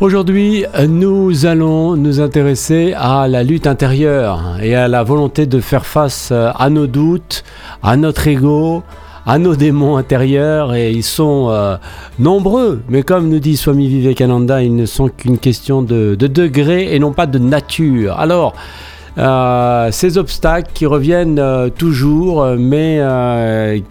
Aujourd'hui, nous allons nous intéresser à la lutte intérieure et à la volonté de faire face à nos doutes, à notre ego, à nos démons intérieurs et ils sont euh, nombreux. Mais comme nous dit Swami Vivekananda, ils ne sont qu'une question de, de degré et non pas de nature. Alors, euh, ces obstacles qui reviennent euh, toujours, euh, mais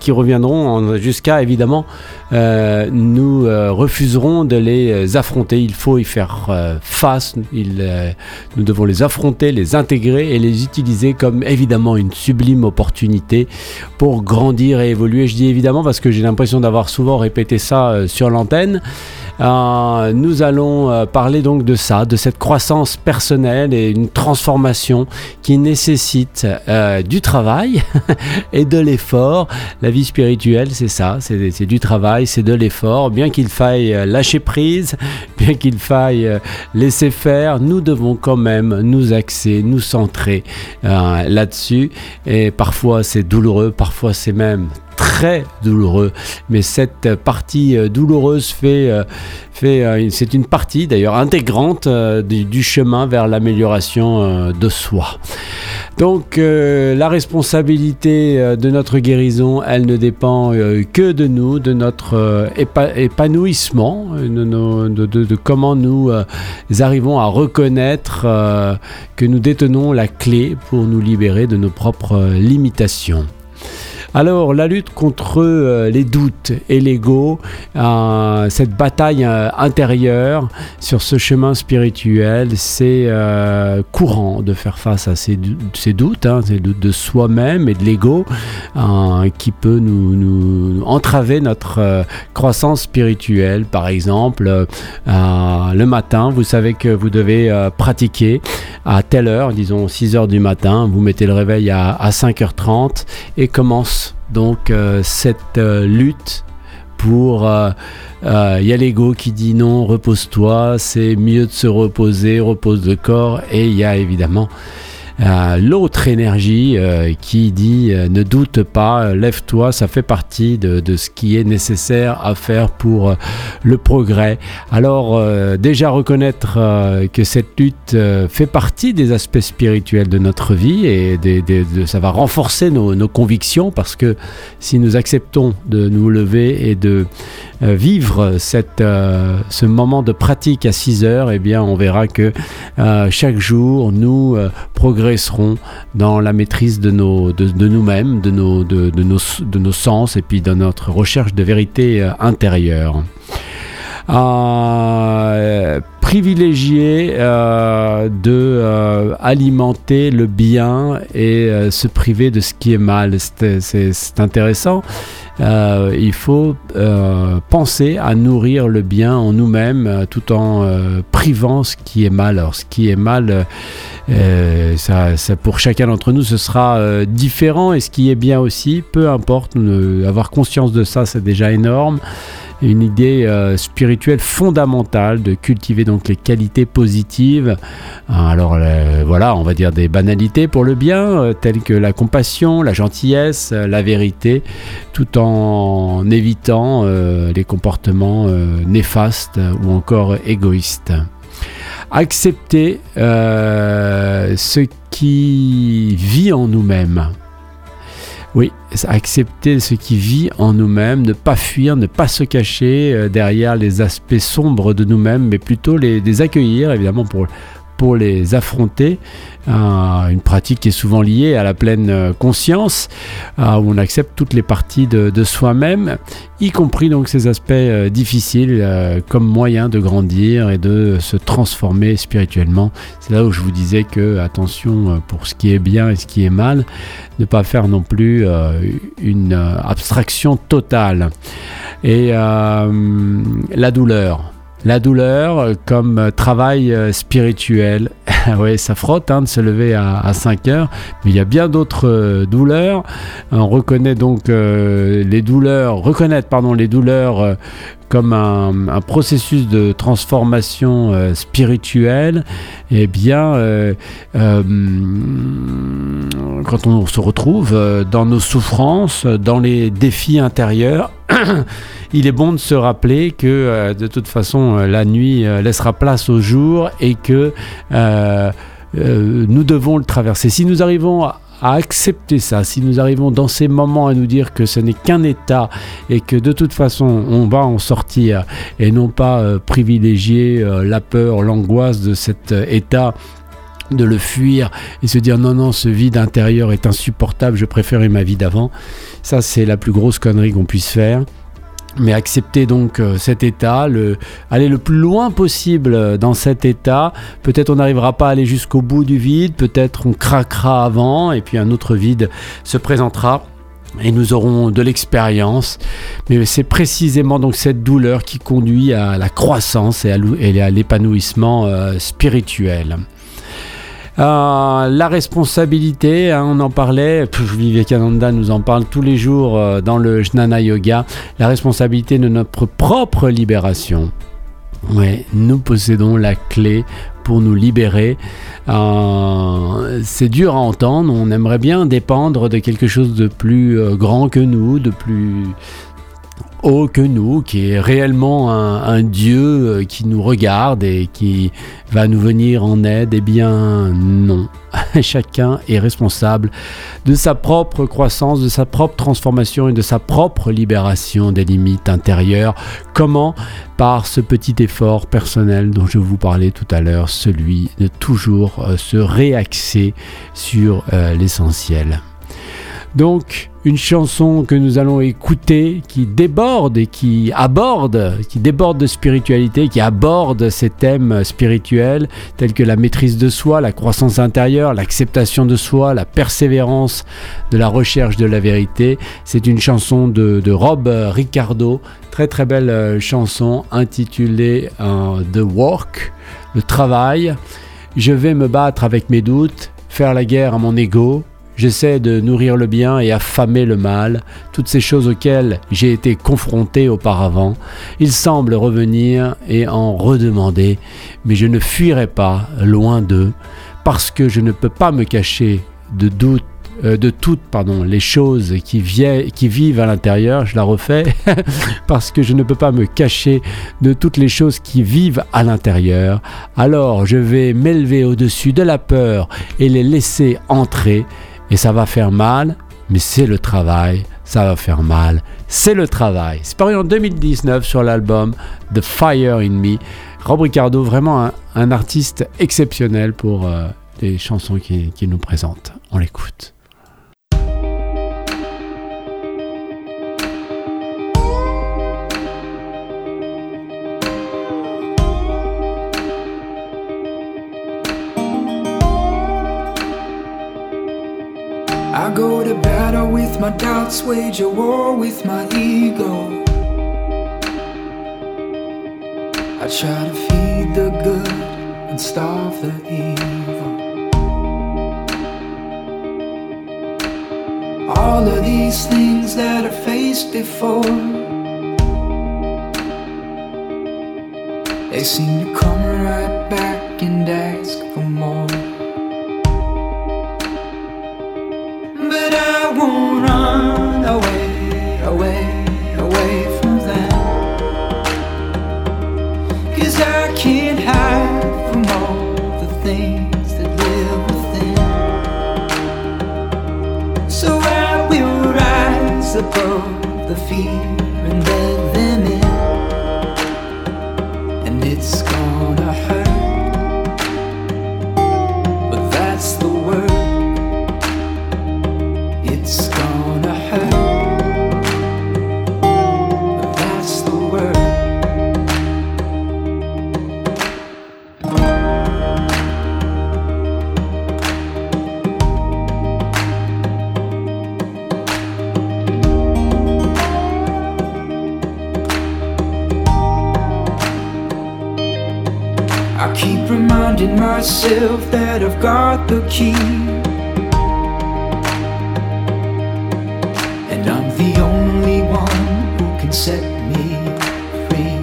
qui reviendront jusqu'à évidemment nous refuserons de les affronter. Il faut y faire face. nous devons les affronter, les intégrer et les utiliser comme évidemment une sublime opportunité pour grandir et évoluer. Je dis évidemment parce que j'ai l'impression d'avoir souvent répété ça sur l'antenne. Nous allons parler donc de ça, de cette croissance personnelle et une transformation qui nécessite euh, du travail et de l'effort. La vie spirituelle, c'est ça, c'est du travail, c'est de l'effort. Bien qu'il faille lâcher prise, bien qu'il faille laisser faire, nous devons quand même nous axer, nous centrer là-dessus. Et parfois c'est douloureux, parfois c'est même très douloureux. Mais cette partie euh, douloureuse fait, euh, fait euh, c'est une partie d'ailleurs intégrante du, chemin vers l'amélioration de soi. Donc la responsabilité de notre guérison, elle ne dépend que de nous, de notre épanouissement, de, de, comment nous arrivons à reconnaître que nous détenons la clé pour nous libérer de nos propres limitations. Alors, la lutte contre euh, les doutes et l'ego, euh, cette bataille euh, intérieure sur ce chemin spirituel, c'est courant de faire face à ces, doutes, hein, ces doutes de soi-même et de l'ego, qui peut nous, entraver notre croissance spirituelle. Par exemple, le matin, vous savez que vous devez pratiquer à telle heure, disons 6 heures du matin, vous mettez le réveil à, à 5h30 et commence donc euh, cette euh, lutte pour... Il euh, y a l'ego qui dit non, repose-toi, c'est mieux de se reposer, repose le corps, et il y a évidemment l'autre énergie euh, qui dit euh, ne doute pas, lève-toi, ça fait partie de, ce qui est nécessaire à faire pour euh, le progrès. Alors déjà reconnaître que cette lutte fait partie des aspects spirituels de notre vie et ça va renforcer nos, convictions parce que si nous acceptons de nous lever et de vivre cette, ce moment de pratique à 6 heures, eh bien on verra que chaque jour nous progressons seront dans la maîtrise de, nos, de, nous-mêmes, de nos, de, nos, de nos sens et puis dans notre recherche de vérité euh, intérieure. Euh, privilégier euh, de alimenter le bien et se priver de ce qui est mal. C'est intéressant. Euh, il faut euh, penser à nourrir le bien en nous-mêmes euh, tout en privant ce qui est mal. Alors ce qui est mal, ça, pour chacun d'entre nous, ce sera différent et ce qui est bien aussi, peu importe, avoir conscience de ça, c'est déjà énorme une idée euh, spirituelle fondamentale de cultiver donc les qualités positives. Alors euh, voilà, on va dire des banalités pour le bien, euh, telles que la compassion, la gentillesse, la vérité, tout en évitant les comportements néfastes ou encore égoïstes. Accepter ce qui vit en nous-mêmes accepter ce qui vit en nous-mêmes, ne pas fuir, ne pas se cacher euh, derrière les aspects sombres de nous-mêmes, mais plutôt les, accueillir, évidemment, pour, pour les affronter. une pratique qui est souvent liée à la pleine euh, conscience, où on accepte toutes les parties de, soi-même, y compris donc ces aspects euh, difficiles euh, comme moyen de grandir et de se transformer spirituellement. C'est là où je vous disais que attention pour ce qui est bien et ce qui est mal, ne pas faire non plus une abstraction totale. Et la douleur la douleur euh, comme euh, travail euh, spirituel. oui, ça frotte hein, de se lever à, 5 heures, mais il y a bien d'autres douleurs. On reconnaît donc les douleurs, reconnaître pardon les douleurs comme un, processus de transformation spirituelle, eh bien, quand on se retrouve dans nos souffrances, dans les défis intérieurs, il est bon de se rappeler que de toute façon la nuit laissera place au jour et que nous devons le traverser. Si nous arrivons à accepter ça, si nous arrivons dans ces moments à nous dire que ce n'est qu'un état et que de toute façon on va en sortir et non pas euh, privilégier euh, la peur, l'angoisse de cet euh, état de le fuir et se dire non non ce vide intérieur est insupportable je préférais ma vie d'avant ça c'est la plus grosse connerie qu'on puisse faire mais accepter donc euh, cet état, le, aller le plus loin possible dans cet état. Peut-être on n'arrivera pas à aller jusqu'au bout du vide, peut-être on craquera avant et puis un autre vide se présentera et nous aurons de l'expérience. Mais c'est précisément donc cette douleur qui conduit à la croissance et à l'épanouissement euh, spirituel. Euh, la responsabilité, hein, on en parlait, Vivekananda nous en parle tous les jours euh, dans le Jnana Yoga, la responsabilité de notre propre libération. Ouais, nous possédons la clé pour nous libérer. Euh, c'est dur à entendre, on aimerait bien dépendre de quelque chose de plus grand que nous, de plus haut que nous, qui est réellement un, Dieu euh, qui nous regarde et qui va nous venir en aide, eh bien non. Chacun est responsable de sa propre croissance, de sa propre transformation et de sa propre libération des limites intérieures. Comment? Par ce petit effort personnel dont je vous parlais tout à l'heure, celui de toujours euh, se réaxer sur euh, l'essentiel. Donc, une chanson que nous allons écouter qui déborde et qui aborde, qui déborde de spiritualité, qui aborde ces thèmes spirituels tels que la maîtrise de soi, la croissance intérieure, l'acceptation de soi, la persévérance de la recherche de la vérité. C'est une chanson de, Rob Ricardo, très très belle euh, chanson intitulée euh, The Work, le travail. Je vais me battre avec mes doutes, faire la guerre à mon ego, J'essaie de nourrir le bien et affamer le mal, toutes ces choses auxquelles j'ai été confronté auparavant. Il semble revenir et en redemander, mais je ne fuirai pas loin d'eux, parce que je ne peux pas me cacher de euh, de toutes les choses qui vivent à l'intérieur, je la refais, parce que je ne peux pas me cacher de toutes les choses qui vivent à l'intérieur, alors je vais m'élever au-dessus de la peur et les laisser entrer et ça va faire mal, mais c'est le travail, ça va faire mal, c'est le travail. C'est paru en 2019 sur l'album The Fire in Me. Rob Ricardo, vraiment un, artiste exceptionnel pour euh, les chansons qu'il nous présente. On l'écoute. My doubts, wage a war with my ego. I try to feed the good and starve the evil. All of these things that I faced before, they seem to come right the fear reminding myself that I've got the key. And I'm the only one who can set me free.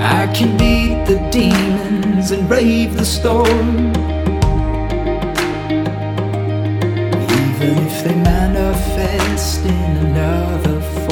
I can beat the demons and brave the storm. Even if they manifest in another form.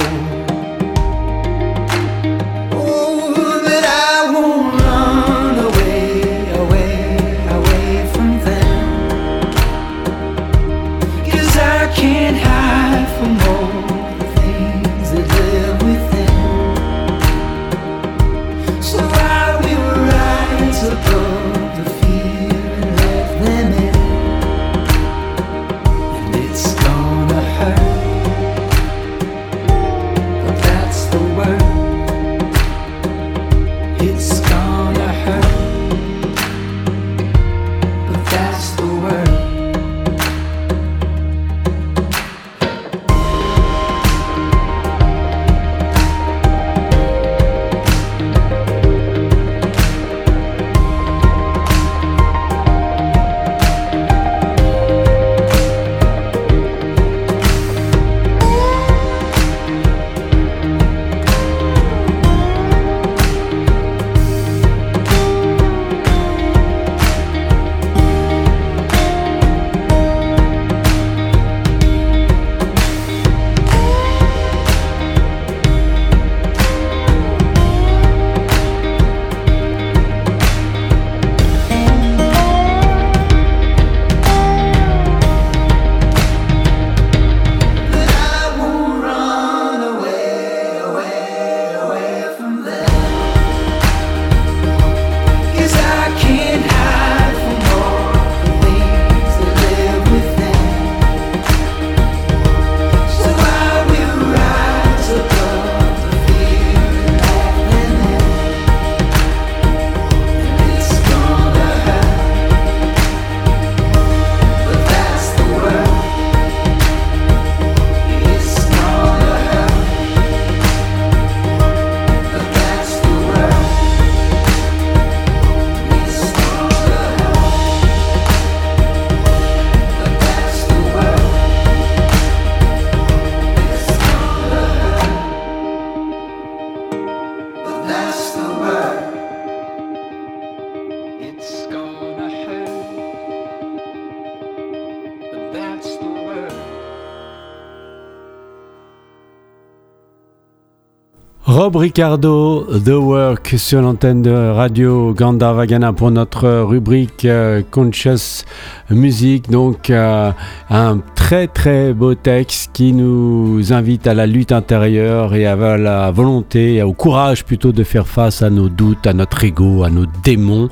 Rob Ricardo, The Work sur l'antenne de Radio Gandavagana pour notre rubrique euh, Conscious Music. Donc euh, un très très beau texte qui nous invite à la lutte intérieure et à la volonté, au courage plutôt de faire face à nos doutes, à notre ego, à nos démons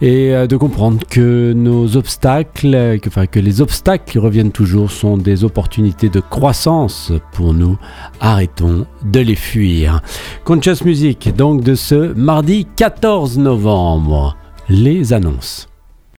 et euh, de comprendre que nos obstacles, que, enfin, que les obstacles qui reviennent toujours sont des opportunités de croissance pour nous. Arrêtons de les fuir. Conscious Music, donc de ce mardi 14 novembre. Les annonces.